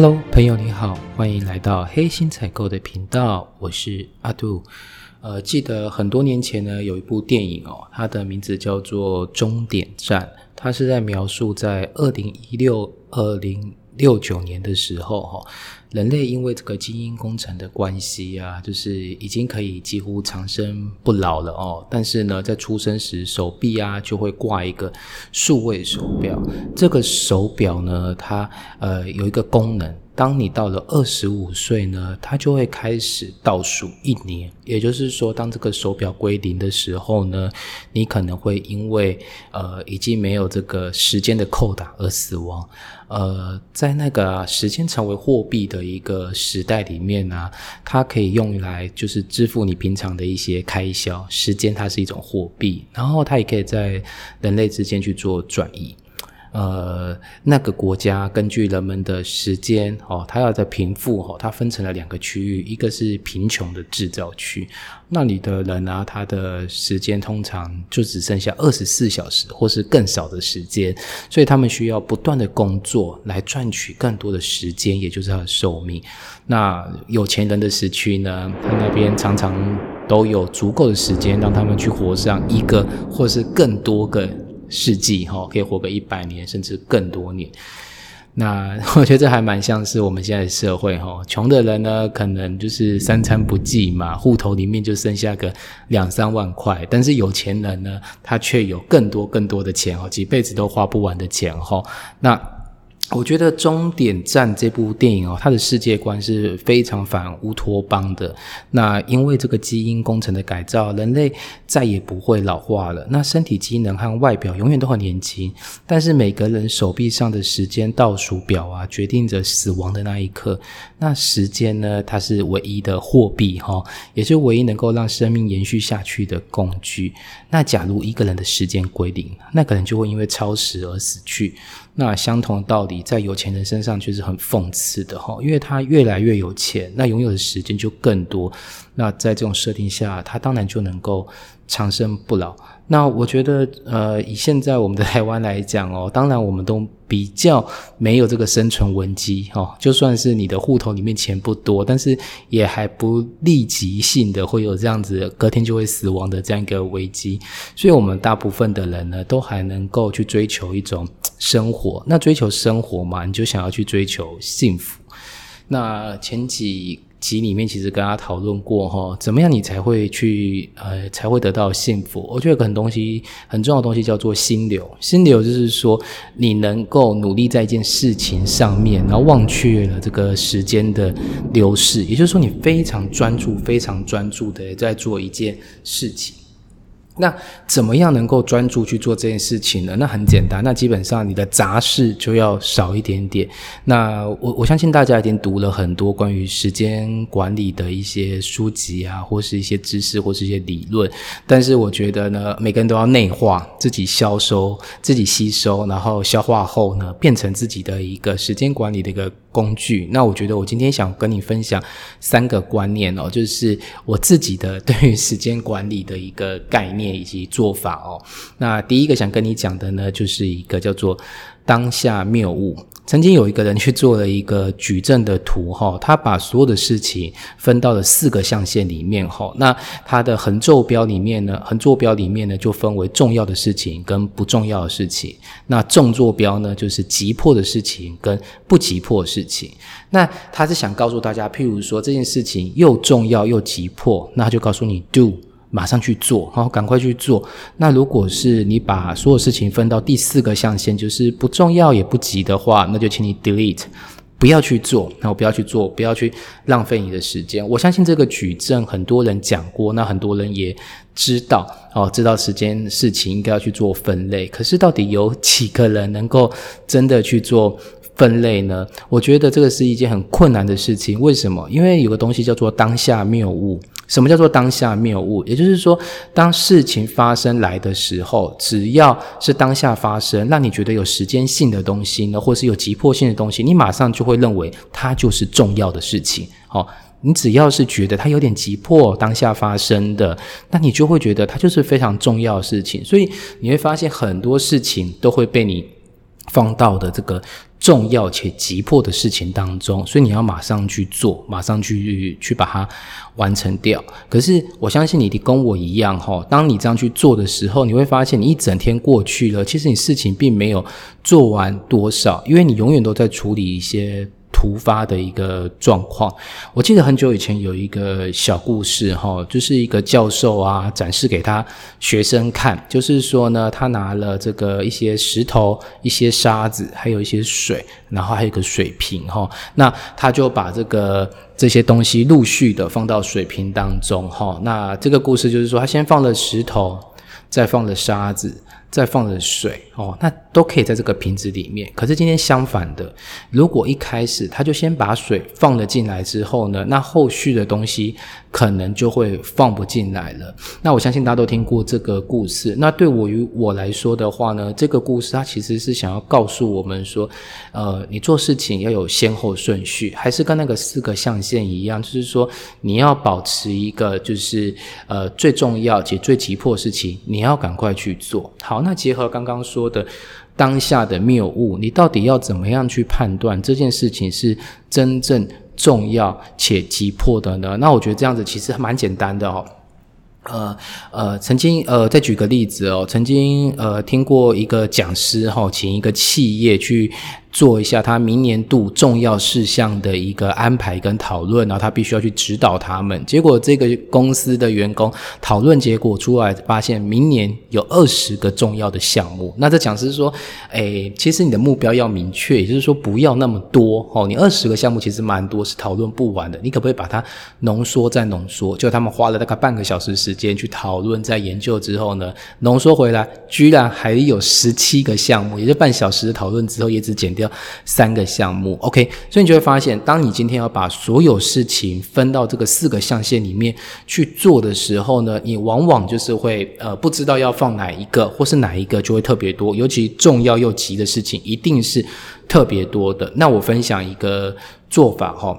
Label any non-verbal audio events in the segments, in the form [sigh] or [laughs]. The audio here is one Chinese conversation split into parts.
Hello，朋友你好，欢迎来到黑心采购的频道，我是阿杜。呃，记得很多年前呢，有一部电影哦，它的名字叫做《终点站》，它是在描述在二零一六、二零六九年的时候哈。人类因为这个基因工程的关系啊，就是已经可以几乎长生不老了哦。但是呢，在出生时手臂啊就会挂一个数位手表。这个手表呢，它呃有一个功能，当你到了二十五岁呢，它就会开始倒数一年。也就是说，当这个手表归零的时候呢，你可能会因为呃已经没有这个时间的扣打而死亡。呃，在那个时间成为货币的一个时代里面呢，它可以用来就是支付你平常的一些开销。时间它是一种货币，然后它也可以在人类之间去做转移。呃，那个国家根据人们的时间哦，它要在贫富哦，它分成了两个区域，一个是贫穷的制造区，那里的人啊，他的时间通常就只剩下二十四小时或是更少的时间，所以他们需要不断的工作来赚取更多的时间，也就是他的寿命。那有钱人的时区呢，他那边常常都有足够的时间让他们去活上一个或是更多个。世纪哈，可以活个一百年甚至更多年。那 [laughs] 我觉得这还蛮像是我们现在的社会哈，穷的人呢可能就是三餐不济嘛，户头里面就剩下个两三万块，但是有钱人呢，他却有更多更多的钱哦，几辈子都花不完的钱哈。那我觉得《终点站》这部电影哦，它的世界观是非常反乌托邦的。那因为这个基因工程的改造，人类再也不会老化了。那身体机能和外表永远都很年轻。但是每个人手臂上的时间倒数表啊，决定着死亡的那一刻。那时间呢，它是唯一的货币哈，也是唯一能够让生命延续下去的工具。那假如一个人的时间归零，那可能就会因为超时而死去。那相同的道理，在有钱人身上却是很讽刺的哈，因为他越来越有钱，那拥有的时间就更多。那在这种设定下，他当然就能够长生不老。那我觉得，呃，以现在我们的台湾来讲哦，[laughs] 当然我们都比较没有这个生存危机哈。就算是你的户头里面钱不多，但是也还不立即性的会有这样子隔天就会死亡的这样一个危机。所以，我们大部分的人呢，都还能够去追求一种生活。那追求生活嘛，你就想要去追求幸福。那前几。集里面其实跟他讨论过哈，怎么样你才会去呃才会得到幸福？我觉得很东西很重要的东西叫做心流。心流就是说你能够努力在一件事情上面，然后忘却了这个时间的流逝，也就是说你非常专注、非常专注的在做一件事情。那怎么样能够专注去做这件事情呢？那很简单，那基本上你的杂事就要少一点点。那我我相信大家已经读了很多关于时间管理的一些书籍啊，或是一些知识，或是一些理论。但是我觉得呢，每个人都要内化，自己消收，自己吸收，然后消化后呢，变成自己的一个时间管理的一个工具。那我觉得我今天想跟你分享三个观念哦，就是我自己的对于时间管理的一个概念。以及做法哦，那第一个想跟你讲的呢，就是一个叫做当下谬误。曾经有一个人去做了一个矩阵的图哈，他把所有的事情分到了四个象限里面哈。那他的横坐标里面呢，横坐标里面呢就分为重要的事情跟不重要的事情。那纵坐标呢，就是急迫的事情跟不急迫的事情。那他是想告诉大家，譬如说这件事情又重要又急迫，那他就告诉你 do。马上去做，然后赶快去做。那如果是你把所有事情分到第四个象限，就是不重要也不急的话，那就请你 delete，不要去做，然后不要去做，不要去浪费你的时间。我相信这个矩阵很多人讲过，那很多人也知道哦，知道时间事情应该要去做分类。可是到底有几个人能够真的去做分类呢？我觉得这个是一件很困难的事情。为什么？因为有个东西叫做当下谬误。什么叫做当下谬误？也就是说，当事情发生来的时候，只要是当下发生，让你觉得有时间性的东西呢，或是有急迫性的东西，你马上就会认为它就是重要的事情。好，你只要是觉得它有点急迫，当下发生的，那你就会觉得它就是非常重要的事情。所以你会发现很多事情都会被你。放到的这个重要且急迫的事情当中，所以你要马上去做，马上去去把它完成掉。可是我相信你跟我一样哈，当你这样去做的时候，你会发现你一整天过去了，其实你事情并没有做完多少，因为你永远都在处理一些。突发的一个状况，我记得很久以前有一个小故事哈，就是一个教授啊展示给他学生看，就是说呢，他拿了这个一些石头、一些沙子，还有一些水，然后还有一个水瓶哈，那他就把这个这些东西陆续的放到水瓶当中哈，那这个故事就是说，他先放了石头，再放了沙子。再放着水哦，那都可以在这个瓶子里面。可是今天相反的，如果一开始他就先把水放了进来之后呢，那后续的东西。可能就会放不进来了。那我相信大家都听过这个故事。那对我于我来说的话呢，这个故事它其实是想要告诉我们说，呃，你做事情要有先后顺序，还是跟那个四个象限一样，就是说你要保持一个就是呃最重要且最急迫的事情，你要赶快去做好。那结合刚刚说的当下的谬误，你到底要怎么样去判断这件事情是真正？重要且急迫的呢？那我觉得这样子其实蛮简单的哦。呃呃，曾经呃，再举个例子哦，曾经呃听过一个讲师哈，请一个企业去。做一下他明年度重要事项的一个安排跟讨论，然后他必须要去指导他们。结果这个公司的员工讨论结果出来，发现明年有二十个重要的项目。那这讲师说：“哎，其实你的目标要明确，也就是说不要那么多哦。你二十个项目其实蛮多，是讨论不完的。你可不可以把它浓缩再浓缩？就他们花了大概半个小时时间去讨论，在研究之后呢，浓缩回来居然还有十七个项目，也就半小时的讨论之后，也只减掉。三个项目，OK，所以你就会发现，当你今天要把所有事情分到这个四个象限里面去做的时候呢，你往往就是会呃不知道要放哪一个，或是哪一个就会特别多，尤其重要又急的事情，一定是特别多的。那我分享一个做法哈。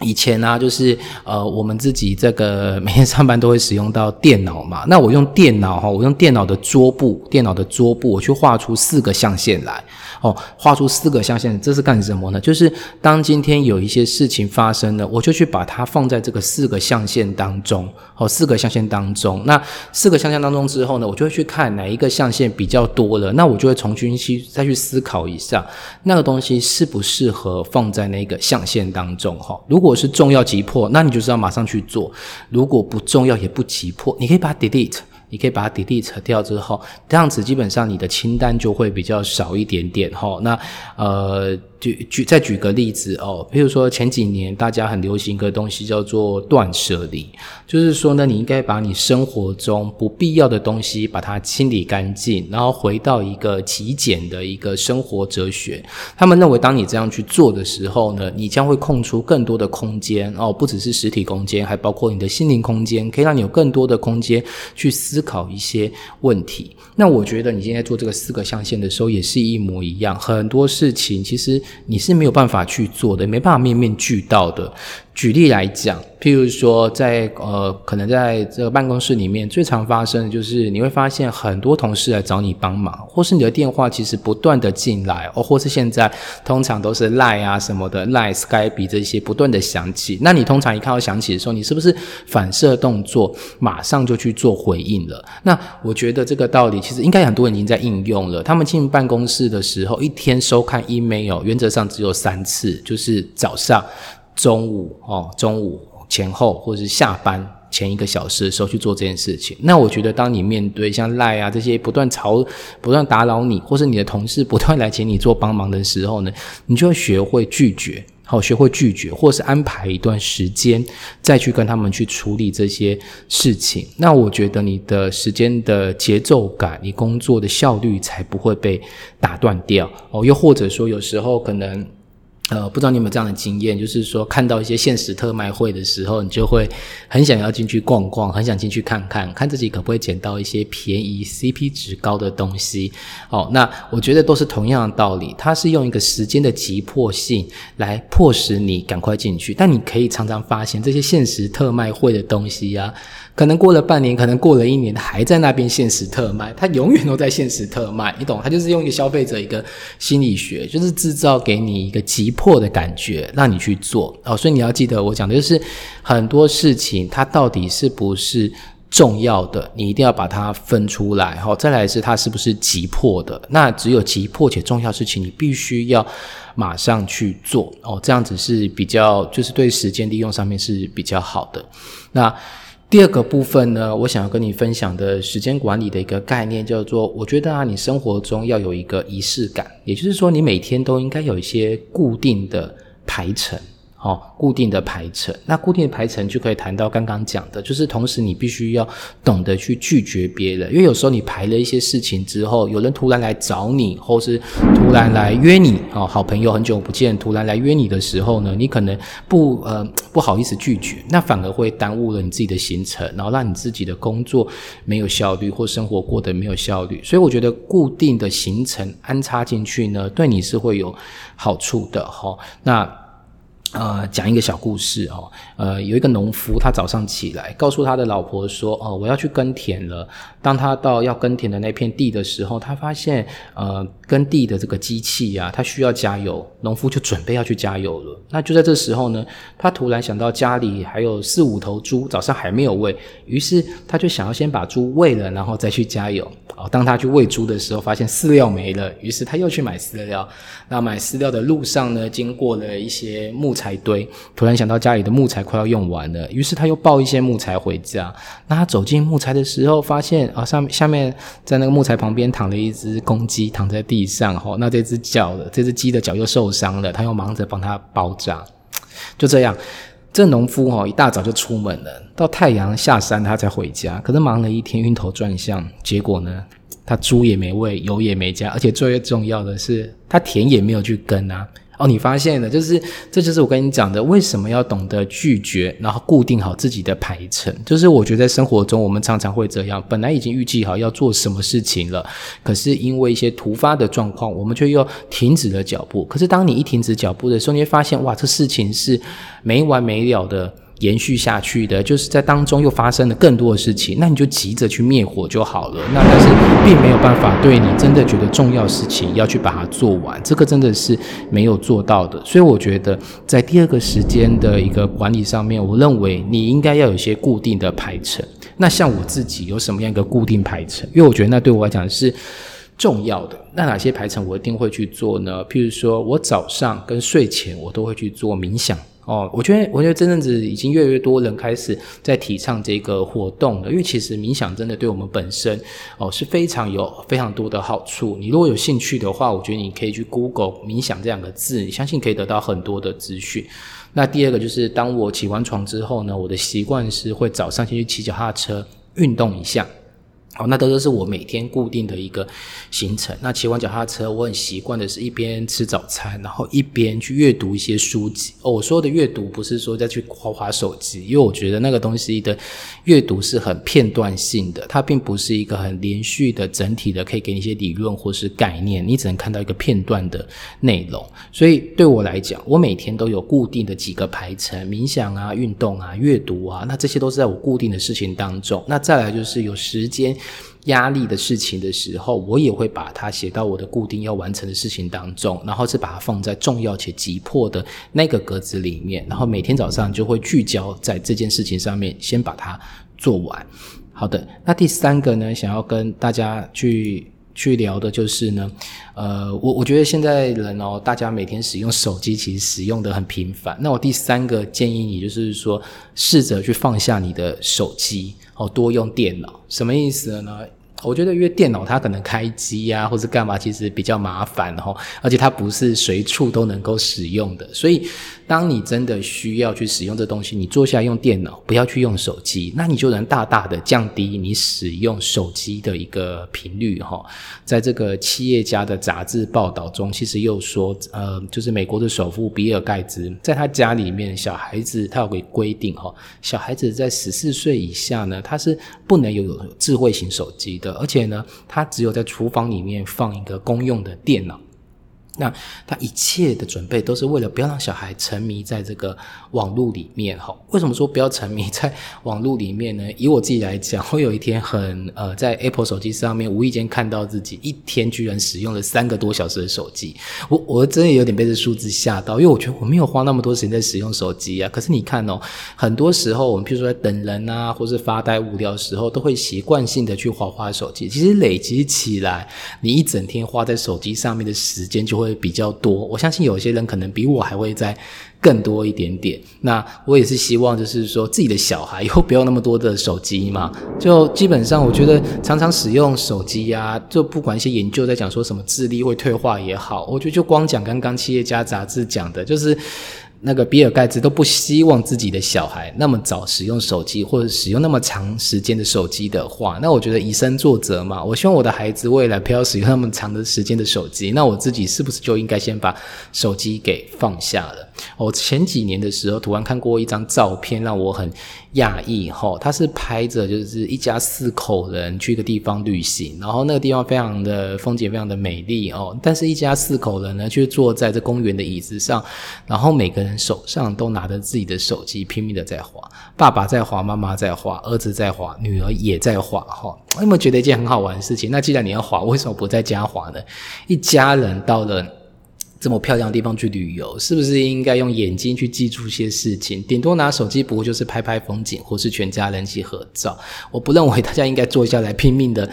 以前呢，就是呃，我们自己这个每天上班都会使用到电脑嘛。那我用电脑哈，我用电脑的桌布，电脑的桌布，我去画出四个象限来。哦，画出四个象限，这是干什么呢？就是当今天有一些事情发生了，我就去把它放在这个四个象限当中。哦，四个象限当中，那四个象限当中之后呢，我就会去看哪一个象限比较多了，那我就会重新去再去思考一下，那个东西适不适合放在那个象限当中。哈，如果果是重要急迫，那你就是要马上去做；如果不重要也不急迫，你可以把它 delete，你可以把它 delete 掉之后，这样子基本上你的清单就会比较少一点点。哈，那呃。举举再举个例子哦，比如说前几年大家很流行一个东西叫做断舍离，就是说呢，你应该把你生活中不必要的东西把它清理干净，然后回到一个极简的一个生活哲学。他们认为，当你这样去做的时候呢，你将会空出更多的空间哦，不只是实体空间，还包括你的心灵空间，可以让你有更多的空间去思考一些问题。那我觉得你现在做这个四个象限的时候，也是一模一样，很多事情其实。你是没有办法去做的，没办法面面俱到的。举例来讲，譬如说，在呃，可能在这个办公室里面，最常发生的就是你会发现很多同事来找你帮忙，或是你的电话其实不断的进来，哦，或是现在通常都是 Line 啊什么的，Line、Skype 这些不断的响起。那你通常一看到响起的时候，你是不是反射动作马上就去做回应了？那我觉得这个道理其实应该很多人已经在应用了。他们进办公室的时候，一天收看 email 原则上只有三次，就是早上。中午哦，中午前后或者是下班前一个小时的时候去做这件事情。那我觉得，当你面对像赖啊这些不断吵、不断打扰你，或是你的同事不断来请你做帮忙的时候呢，你就要学会拒绝，好，学会拒绝，或是安排一段时间再去跟他们去处理这些事情。那我觉得你的时间的节奏感，你工作的效率才不会被打断掉哦。又或者说，有时候可能。呃，不知道你有没有这样的经验，就是说看到一些限时特卖会的时候，你就会很想要进去逛逛，很想进去看看，看自己可不可以捡到一些便宜、CP 值高的东西。哦，那我觉得都是同样的道理，它是用一个时间的急迫性来迫使你赶快进去。但你可以常常发现，这些限时特卖会的东西呀。可能过了半年，可能过了一年，还在那边限时特卖，它永远都在限时特卖，你懂？它就是用一个消费者一个心理学，就是制造给你一个急迫的感觉，让你去做哦。所以你要记得，我讲的就是很多事情，它到底是不是重要的，你一定要把它分出来哈。再来是它是不是急迫的？那只有急迫且重要事情，你必须要马上去做哦。这样子是比较，就是对时间利用上面是比较好的。那第二个部分呢，我想要跟你分享的时间管理的一个概念，叫做我觉得啊，你生活中要有一个仪式感，也就是说，你每天都应该有一些固定的排程。哦，固定的排程，那固定的排程就可以谈到刚刚讲的，就是同时你必须要懂得去拒绝别人，因为有时候你排了一些事情之后，有人突然来找你，或是突然来约你，哦，好朋友很久不见，突然来约你的时候呢，你可能不呃不好意思拒绝，那反而会耽误了你自己的行程，然后让你自己的工作没有效率，或生活过得没有效率。所以我觉得固定的行程安插进去呢，对你是会有好处的，哈。那。呃，讲一个小故事哦。呃，有一个农夫，他早上起来，告诉他的老婆说：“哦，我要去耕田了。”当他到要耕田的那片地的时候，他发现，呃，耕地的这个机器啊，他需要加油。农夫就准备要去加油了。那就在这时候呢，他突然想到家里还有四五头猪，早上还没有喂，于是他就想要先把猪喂了，然后再去加油。哦，当他去喂猪的时候，发现饲料没了，于是他又去买饲料。那买饲料的路上呢，经过了一些木材堆，突然想到家里的木材快要用完了，于是他又抱一些木材回家。那他走进木材的时候，发现啊，上下面在那个木材旁边躺了一只公鸡，躺在地上。哈，那这只脚的这只鸡的脚又受伤了，他又忙着帮它包扎。就这样，这农夫哈一大早就出门了，到太阳下山他才回家。可是忙了一天，晕头转向，结果呢，他猪也没喂，油也没加，而且最重要的是，他田也没有去耕啊。哦，你发现了，就是这就是我跟你讲的，为什么要懂得拒绝，然后固定好自己的排程。就是我觉得在生活中，我们常常会这样，本来已经预计好要做什么事情了，可是因为一些突发的状况，我们却又停止了脚步。可是当你一停止脚步的时候，你会发现，哇，这事情是没完没了的。延续下去的，就是在当中又发生了更多的事情，那你就急着去灭火就好了。那但是并没有办法对你真的觉得重要事情要去把它做完，这个真的是没有做到的。所以我觉得在第二个时间的一个管理上面，我认为你应该要有一些固定的排程。那像我自己有什么样一个固定排程？因为我觉得那对我来讲是重要的。那哪些排程我一定会去做呢？譬如说我早上跟睡前我都会去做冥想。哦，我觉得，我觉得这阵子已经越来越多人开始在提倡这个活动了，因为其实冥想真的对我们本身哦是非常有非常多的好处。你如果有兴趣的话，我觉得你可以去 Google 冥想这两个字，你相信可以得到很多的资讯。那第二个就是，当我起完床之后呢，我的习惯是会早上先去骑脚踏车运动一下。好，那这都是我每天固定的一个行程。那骑完脚踏车，我很习惯的是一边吃早餐，然后一边去阅读一些书籍。哦，我说的阅读不是说再去划划手机，因为我觉得那个东西的阅读是很片段性的，它并不是一个很连续的整体的，可以给你一些理论或是概念，你只能看到一个片段的内容。所以对我来讲，我每天都有固定的几个排程：冥想啊、运动啊、阅读啊，那这些都是在我固定的事情当中。那再来就是有时间。压力的事情的时候，我也会把它写到我的固定要完成的事情当中，然后是把它放在重要且急迫的那个格子里面，然后每天早上就会聚焦在这件事情上面，先把它做完。好的，那第三个呢，想要跟大家去去聊的就是呢，呃，我我觉得现在人哦，大家每天使用手机其实使用的很频繁。那我第三个建议你就是说，试着去放下你的手机。哦，多用电脑什么意思呢？我觉得因为电脑它可能开机呀，或者干嘛，其实比较麻烦哈，而且它不是随处都能够使用的，所以。当你真的需要去使用这东西，你坐下用电脑，不要去用手机，那你就能大大的降低你使用手机的一个频率哈。在这个企业家的杂志报道中，其实又说，呃，就是美国的首富比尔盖茨，在他家里面，小孩子他有个规定哈，小孩子在十四岁以下呢，他是不能有智慧型手机的，而且呢，他只有在厨房里面放一个公用的电脑。那他一切的准备都是为了不要让小孩沉迷在这个网络里面哈。为什么说不要沉迷在网络里面呢？以我自己来讲，我有一天很呃，在 Apple 手机上面无意间看到自己一天居然使用了三个多小时的手机，我我真的有点被这数字吓到，因为我觉得我没有花那么多时间在使用手机啊。可是你看哦，很多时候我们譬如说在等人啊，或是发呆无聊的时候，都会习惯性的去划划手机。其实累积起来，你一整天花在手机上面的时间就会。会比较多，我相信有些人可能比我还会再更多一点点。那我也是希望，就是说自己的小孩以后不要那么多的手机嘛。就基本上，我觉得常常使用手机呀，就不管一些研究在讲说什么智力会退化也好，我觉得就光讲刚刚企业家杂志讲的，就是。那个比尔盖茨都不希望自己的小孩那么早使用手机，或者使用那么长时间的手机的话，那我觉得以身作则嘛。我希望我的孩子未来不要使用那么长的时间的手机，那我自己是不是就应该先把手机给放下了？我前几年的时候，突然看过一张照片，让我很亚裔。哈，他是拍着就是一家四口人去一个地方旅行，然后那个地方非常的风景非常的美丽哦。但是，一家四口人呢，却坐在这公园的椅子上，然后每个人手上都拿着自己的手机，拼命的在滑。爸爸在滑，妈妈在滑，儿子在滑，女儿也在滑。哈，有没有觉得一件很好玩的事情？那既然你要滑，为什么不在家滑呢？一家人到了。这么漂亮的地方去旅游，是不是应该用眼睛去记住一些事情？顶多拿手机，不过就是拍拍风景，或是全家人一起合照。我不认为大家应该坐下来拼命的。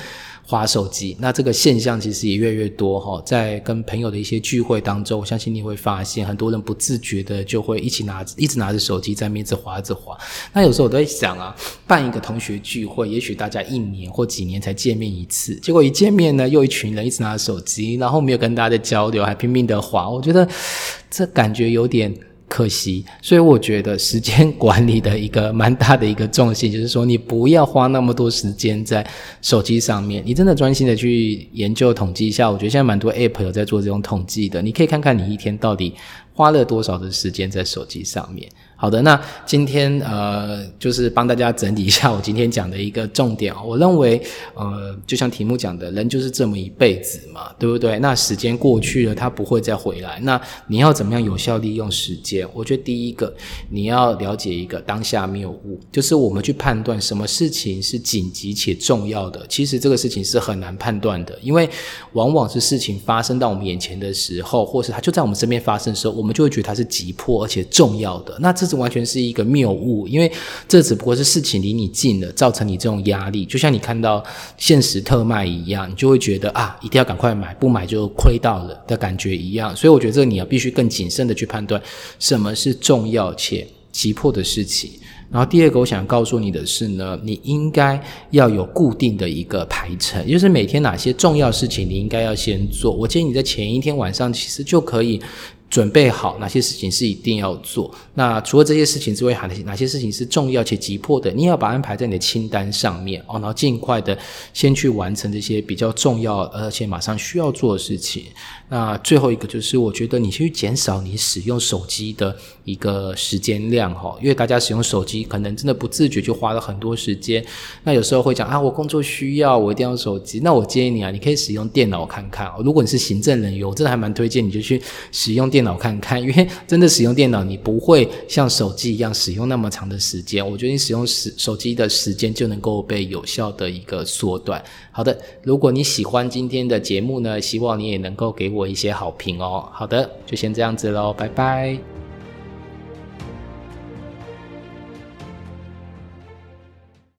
滑手机，那这个现象其实也越来越多哈。在跟朋友的一些聚会当中，我相信你会发现，很多人不自觉的就会一起拿，一直拿着手机在面子划着划。那有时候我都在想啊，办一个同学聚会，也许大家一年或几年才见面一次，结果一见面呢，又一群人一直拿着手机，然后没有跟大家的交流，还拼命的划。我觉得这感觉有点。可惜，所以我觉得时间管理的一个蛮大的一个重心，就是说你不要花那么多时间在手机上面，你真的专心的去研究统计一下。我觉得现在蛮多 App 有在做这种统计的，你可以看看你一天到底花了多少的时间在手机上面。好的，那今天呃，就是帮大家整理一下我今天讲的一个重点我认为，呃，就像题目讲的，人就是这么一辈子嘛，对不对？那时间过去了，他不会再回来。那你要怎么样有效利用时间？我觉得第一个，你要了解一个当下谬误，就是我们去判断什么事情是紧急且重要的。其实这个事情是很难判断的，因为往往是事情发生到我们眼前的时候，或是它就在我们身边发生的时候，我们就会觉得它是急迫而且重要的。那这这完全是一个谬误，因为这只不过是事情离你近了，造成你这种压力。就像你看到现实特卖一样，你就会觉得啊，一定要赶快买，不买就亏到了的感觉一样。所以我觉得这个你要必须更谨慎的去判断什么是重要且急迫的事情。然后第二个，我想告诉你的是呢，你应该要有固定的一个排程，就是每天哪些重要事情你应该要先做。我建议你在前一天晚上其实就可以。准备好哪些事情是一定要做？那除了这些事情之外，还哪些哪些事情是重要且急迫的？你也要把安排在你的清单上面哦，然后尽快的先去完成这些比较重要而且马上需要做的事情。那最后一个就是，我觉得你去减少你使用手机的一个时间量哈，因为大家使用手机可能真的不自觉就花了很多时间。那有时候会讲啊，我工作需要，我一定要手机。那我建议你啊，你可以使用电脑看看。如果你是行政人员，我真的还蛮推荐你就去使用电脑看看，因为 [laughs] 真的使用电脑，你不会像手机一样使用那么长的时间。我觉得你使用手手机的时间就能够被有效的一个缩短。好的，如果你喜欢今天的节目呢，希望你也能够给我我一些好评哦。好的，就先这样子喽，拜拜。